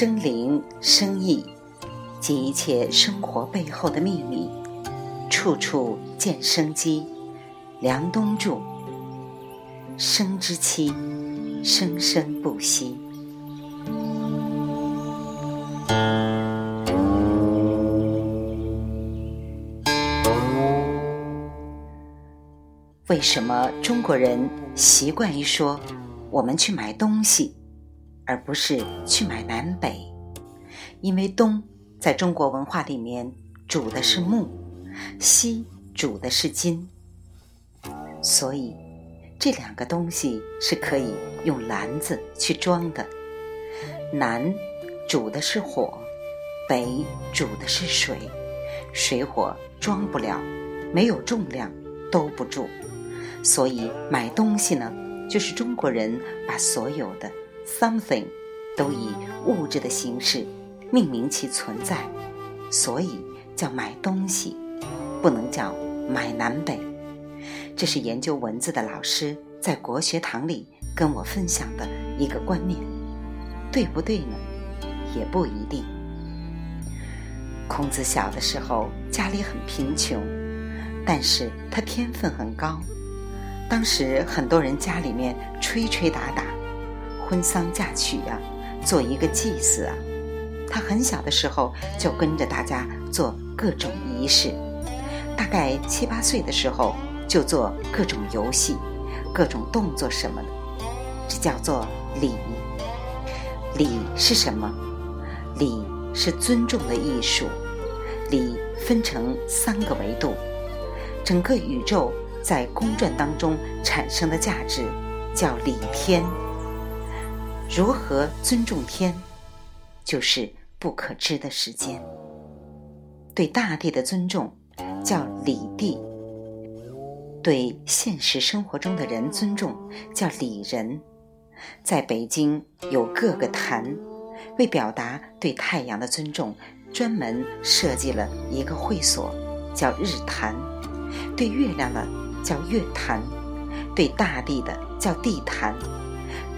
生、灵、生意及一切生活背后的秘密，处处见生机。梁冬著。生之期，生生不息。为什么中国人习惯于说我们去买东西，而不是去买南北？因为东在中国文化里面主的是木，西主的是金，所以。这两个东西是可以用篮子去装的。南煮的是火，北煮的是水，水火装不了，没有重量兜不住。所以买东西呢，就是中国人把所有的 something 都以物质的形式命名其存在，所以叫买东西，不能叫买南北。这是研究文字的老师在国学堂里跟我分享的一个观念，对不对呢？也不一定。孔子小的时候家里很贫穷，但是他天分很高。当时很多人家里面吹吹打打，婚丧嫁娶呀，做一个祭祀啊，他很小的时候就跟着大家做各种仪式，大概七八岁的时候。就做各种游戏、各种动作什么的，这叫做礼。礼是什么？礼是尊重的艺术。礼分成三个维度，整个宇宙在公转当中产生的价值叫礼天。如何尊重天？就是不可知的时间。对大地的尊重叫礼地。对现实生活中的人尊重，叫礼人。在北京有各个坛，为表达对太阳的尊重，专门设计了一个会所，叫日坛；对月亮的叫月坛；对大地的叫地坛；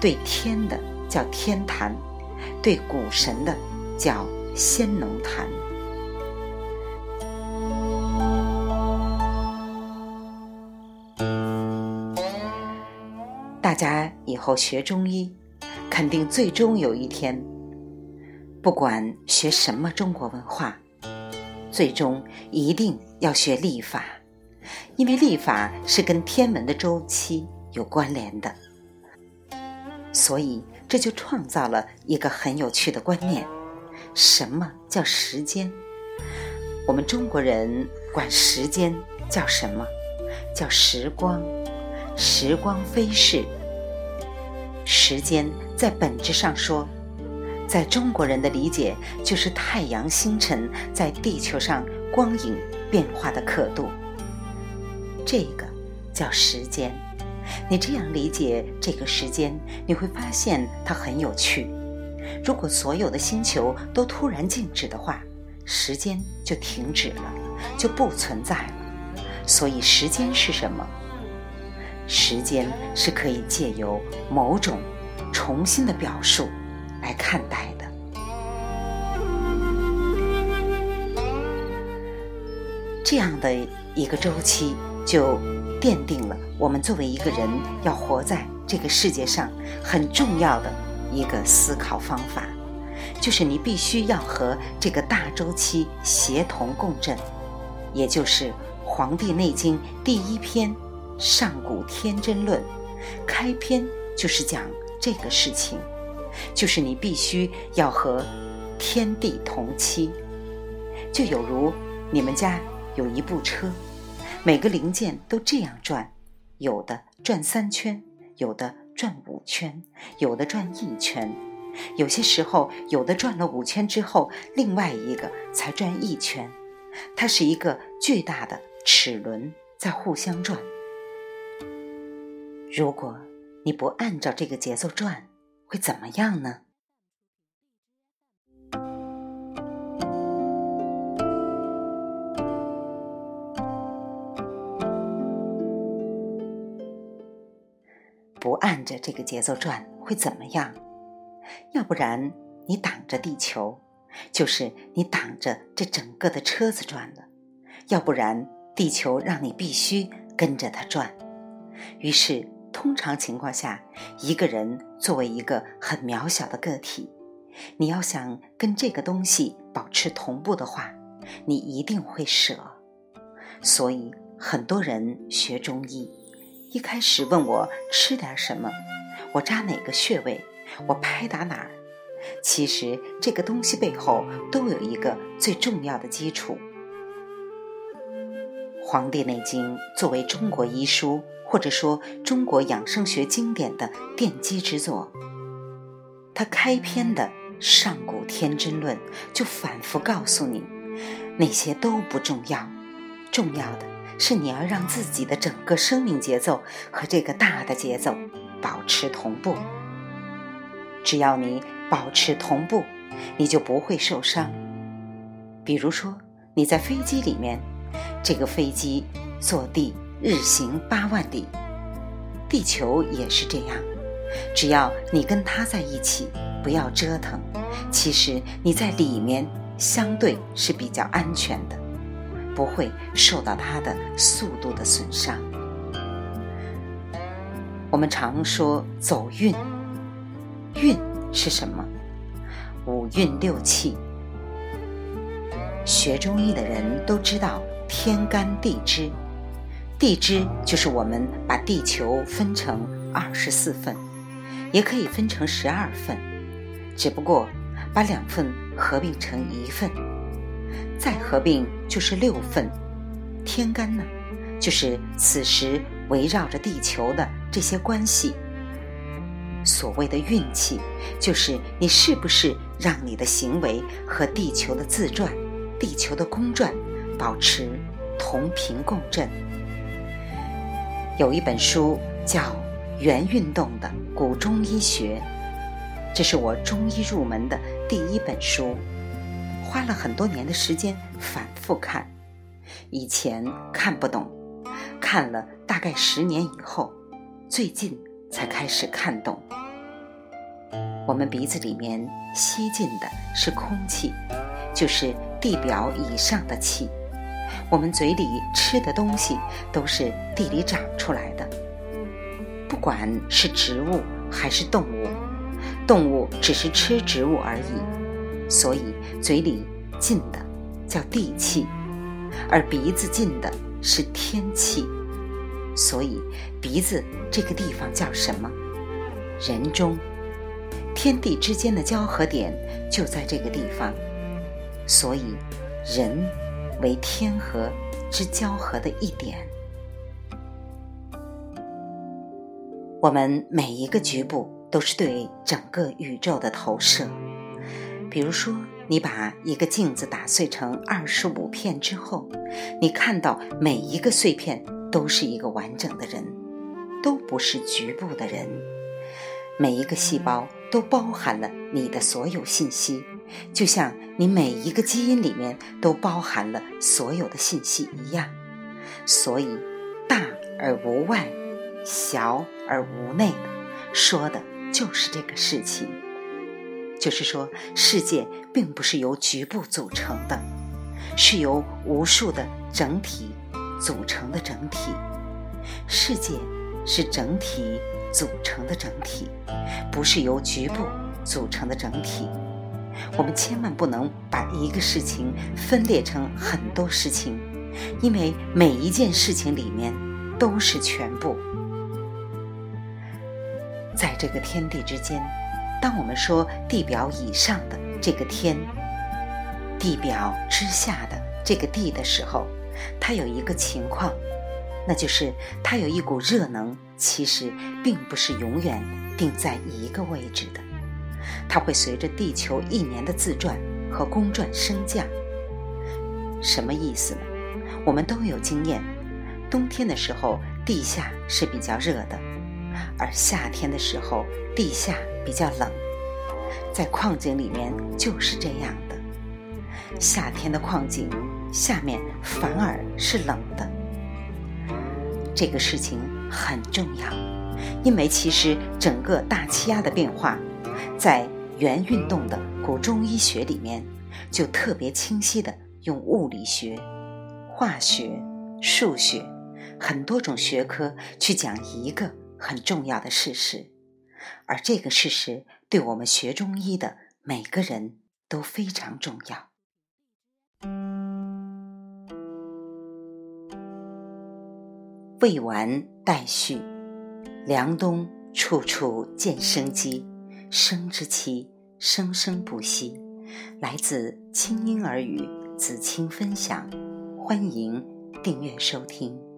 对天的叫天坛；对古神的叫先农坛。大家以后学中医，肯定最终有一天，不管学什么中国文化，最终一定要学历法，因为历法是跟天文的周期有关联的。所以这就创造了一个很有趣的观念：什么叫时间？我们中国人管时间叫什么？叫时光。时光飞逝，时间在本质上说，在中国人的理解就是太阳星辰在地球上光影变化的刻度。这个叫时间。你这样理解这个时间，你会发现它很有趣。如果所有的星球都突然静止的话，时间就停止了，就不存在了。所以，时间是什么？时间是可以借由某种重新的表述来看待的。这样的一个周期，就奠定了我们作为一个人要活在这个世界上很重要的一个思考方法，就是你必须要和这个大周期协同共振，也就是《黄帝内经》第一篇。上古天真论，开篇就是讲这个事情，就是你必须要和天地同期，就有如你们家有一部车，每个零件都这样转，有的转三圈，有的转五圈，有的转一圈，有些时候有的转了五圈之后，另外一个才转一圈，它是一个巨大的齿轮在互相转。如果你不按照这个节奏转，会怎么样呢？不按着这个节奏转会怎么样？要不然你挡着地球，就是你挡着这整个的车子转了；要不然地球让你必须跟着它转。于是，通常情况下，一个人作为一个很渺小的个体，你要想跟这个东西保持同步的话，你一定会舍。所以，很多人学中医，一开始问我吃点什么，我扎哪个穴位。我拍打哪儿？其实这个东西背后都有一个最重要的基础。《黄帝内经》作为中国医书或者说中国养生学经典的奠基之作，它开篇的《上古天真论》就反复告诉你，那些都不重要，重要的是你要让自己的整个生命节奏和这个大的节奏保持同步。只要你保持同步，你就不会受伤。比如说，你在飞机里面，这个飞机坐地日行八万里，地球也是这样。只要你跟它在一起，不要折腾，其实你在里面相对是比较安全的，不会受到它的速度的损伤。我们常说走运。运是什么？五运六气。学中医的人都知道天干地支，地支就是我们把地球分成二十四份，也可以分成十二份，只不过把两份合并成一份，再合并就是六份。天干呢，就是此时围绕着地球的这些关系。所谓的运气，就是你是不是让你的行为和地球的自转、地球的公转保持同频共振。有一本书叫《元运动的古中医学》，这是我中医入门的第一本书，花了很多年的时间反复看，以前看不懂，看了大概十年以后，最近。才开始看懂。我们鼻子里面吸进的是空气，就是地表以上的气；我们嘴里吃的东西都是地里长出来的，不管是植物还是动物，动物只是吃植物而已。所以嘴里进的叫地气，而鼻子进的是天气。所以，鼻子这个地方叫什么？人中，天地之间的交合点就在这个地方。所以，人为天河之交合的一点。我们每一个局部都是对整个宇宙的投射。比如说，你把一个镜子打碎成二十五片之后，你看到每一个碎片。都是一个完整的人，都不是局部的人。每一个细胞都包含了你的所有信息，就像你每一个基因里面都包含了所有的信息一样。所以，大而无外，小而无内，说的就是这个事情。就是说，世界并不是由局部组成的，是由无数的整体。组成的整体，世界是整体组成的整体，不是由局部组成的整体。我们千万不能把一个事情分裂成很多事情，因为每一件事情里面都是全部。在这个天地之间，当我们说地表以上的这个天，地表之下的这个地的时候，它有一个情况，那就是它有一股热能，其实并不是永远定在一个位置的，它会随着地球一年的自转和公转升降。什么意思呢？我们都有经验，冬天的时候地下是比较热的，而夏天的时候地下比较冷，在矿井里面就是这样的，夏天的矿井。下面反而是冷的，这个事情很重要，因为其实整个大气压的变化，在元运动的古中医学里面，就特别清晰的用物理学、化学、数学很多种学科去讲一个很重要的事实，而这个事实对我们学中医的每个人都非常重要。未完待续，凉冬处处见生机，生之期生生不息。来自清音儿语子清分享，欢迎订阅收听。